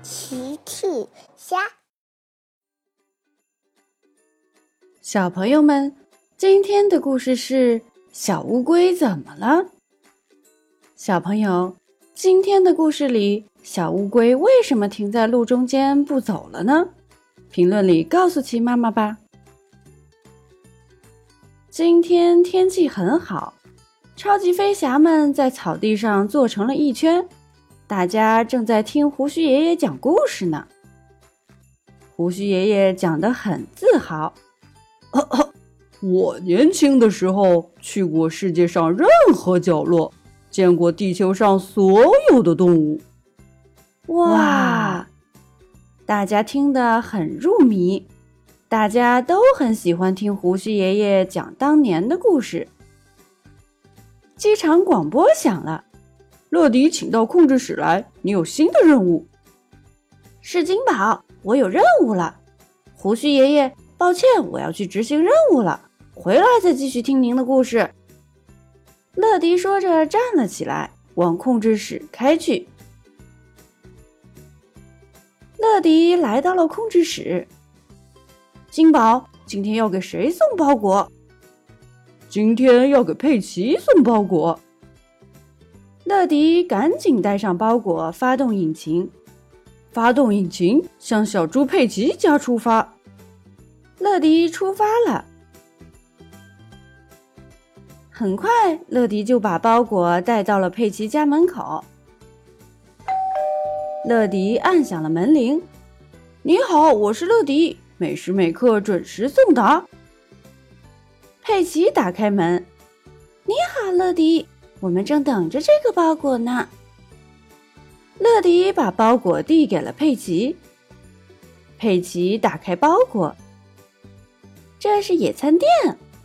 奇趣虾，小朋友们，今天的故事是小乌龟怎么了？小朋友，今天的故事里，小乌龟为什么停在路中间不走了呢？评论里告诉奇妈妈吧。今天天气很好，超级飞侠们在草地上坐成了一圈。大家正在听胡须爷爷讲故事呢。胡须爷爷讲得很自豪：“我年轻的时候去过世界上任何角落，见过地球上所有的动物。”哇！大家听得很入迷，大家都很喜欢听胡须爷爷讲当年的故事。机场广播响了。乐迪，请到控制室来，你有新的任务。是金宝，我有任务了。胡须爷爷，抱歉，我要去执行任务了，回来再继续听您的故事。乐迪说着站了起来，往控制室开去。乐迪来到了控制室。金宝，今天要给谁送包裹？今天要给佩奇送包裹。乐迪赶紧带上包裹，发动引擎，发动引擎，向小猪佩奇家出发。乐迪出发了，很快，乐迪就把包裹带到了佩奇家门口。乐迪按响了门铃：“你好，我是乐迪，每时每刻准时送达。”佩奇打开门：“你好，乐迪。”我们正等着这个包裹呢。乐迪把包裹递给了佩奇。佩奇打开包裹，这是野餐垫，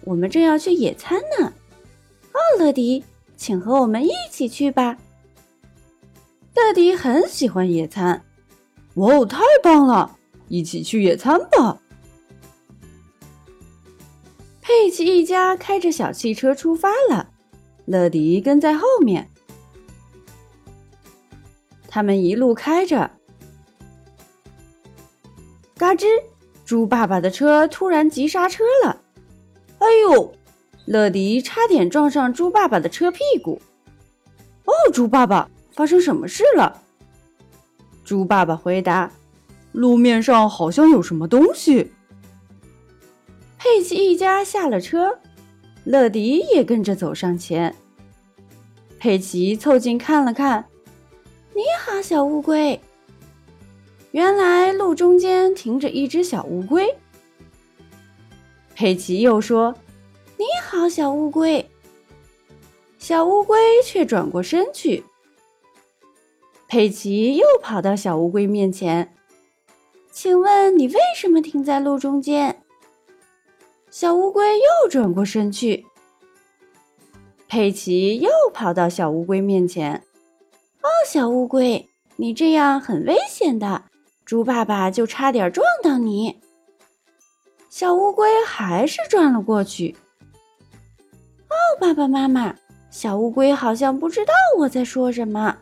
我们正要去野餐呢。哦，乐迪，请和我们一起去吧。乐迪很喜欢野餐。哇哦，太棒了！一起去野餐吧。佩奇一家开着小汽车出发了。乐迪跟在后面，他们一路开着。嘎吱！猪爸爸的车突然急刹车了，哎呦！乐迪差点撞上猪爸爸的车屁股。哦，猪爸爸，发生什么事了？猪爸爸回答：“路面上好像有什么东西。”佩奇一家下了车。乐迪也跟着走上前，佩奇凑近看了看，“你好，小乌龟。”原来路中间停着一只小乌龟。佩奇又说：“你好，小乌龟。”小乌龟却转过身去。佩奇又跑到小乌龟面前，“请问你为什么停在路中间？”小乌龟又转过身去，佩奇又跑到小乌龟面前。哦，小乌龟，你这样很危险的，猪爸爸就差点撞到你。小乌龟还是转了过去。哦，爸爸妈妈，小乌龟好像不知道我在说什么。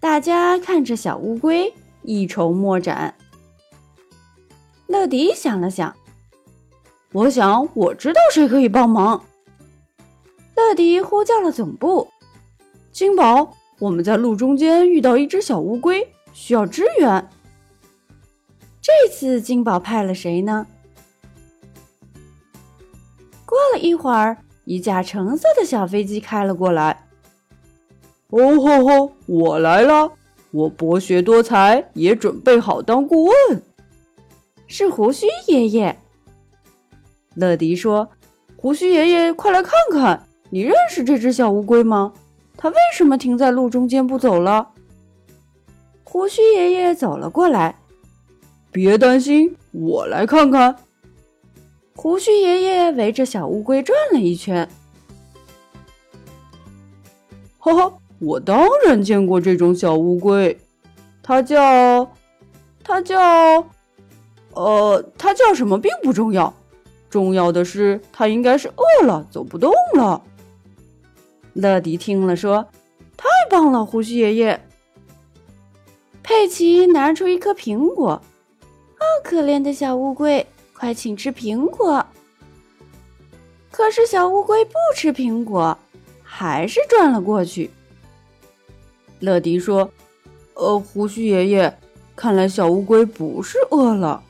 大家看着小乌龟，一筹莫展。乐迪想了想。我想我知道谁可以帮忙。乐迪呼叫了总部，金宝，我们在路中间遇到一只小乌龟，需要支援。这次金宝派了谁呢？过了一会儿，一架橙色的小飞机开了过来。哦吼吼，我来了！我博学多才，也准备好当顾问。是胡须爷爷。乐迪说：“胡须爷爷，快来看看，你认识这只小乌龟吗？它为什么停在路中间不走了？”胡须爷爷走了过来，别担心，我来看看。胡须爷爷围着小乌龟转了一圈，哈哈，我当然见过这种小乌龟，它叫……它叫……呃，它叫什么并不重要。重要的是，它应该是饿了，走不动了。乐迪听了说：“太棒了，胡须爷爷！”佩奇拿出一颗苹果，哦，可怜的小乌龟，快请吃苹果。可是小乌龟不吃苹果，还是转了过去。乐迪说：“呃，胡须爷爷，看来小乌龟不是饿了。”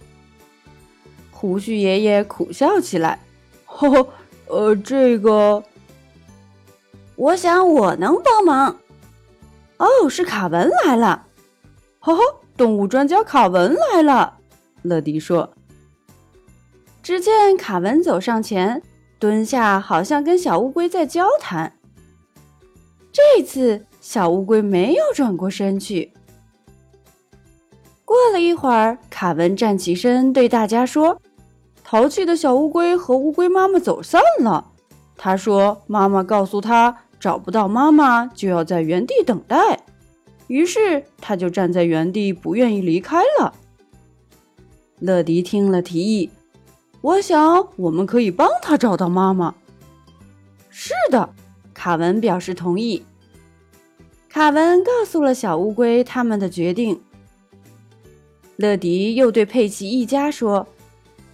胡须爷爷苦笑起来：“呵呵，呃，这个，我想我能帮忙。”哦，是卡文来了。哈哈，动物专家卡文来了。乐迪说。只见卡文走上前，蹲下，好像跟小乌龟在交谈。这次小乌龟没有转过身去。过了一会儿，卡文站起身，对大家说：“淘气的小乌龟和乌龟妈妈走散了。他说，妈妈告诉他，找不到妈妈就要在原地等待。”于是他就站在原地，不愿意离开了。乐迪听了提议：“我想我们可以帮他找到妈妈。”是的，卡文表示同意。卡文告诉了小乌龟他们的决定。乐迪又对佩奇一家说：“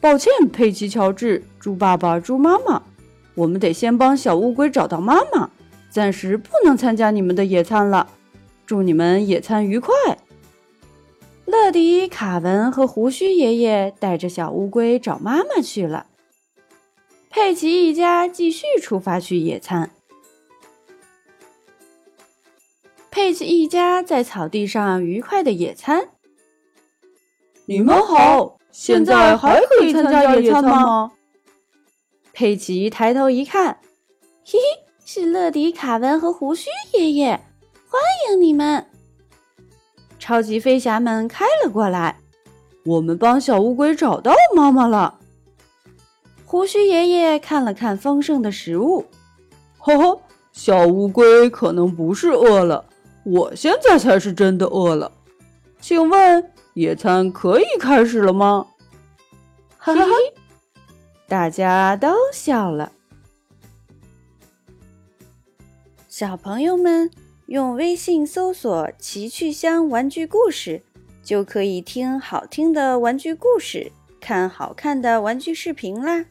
抱歉，佩奇、乔治、猪爸爸、猪妈妈，我们得先帮小乌龟找到妈妈，暂时不能参加你们的野餐了。”祝你们野餐愉快！乐迪、卡文和胡须爷爷带着小乌龟找妈妈去了。佩奇一家继续出发去野餐。佩奇一家在草地上愉快的野餐。你们好，现在还可以参加野餐吗？佩奇抬头一看，嘿嘿，是乐迪、卡文和胡须爷爷。欢迎你们！超级飞侠们开了过来。我们帮小乌龟找到妈妈了。胡须爷爷看了看丰盛的食物，呵呵，小乌龟可能不是饿了，我现在才是真的饿了。请问野餐可以开始了吗？哈哈，大家都笑了。小朋友们。用微信搜索“奇趣箱玩具故事”，就可以听好听的玩具故事，看好看的玩具视频啦。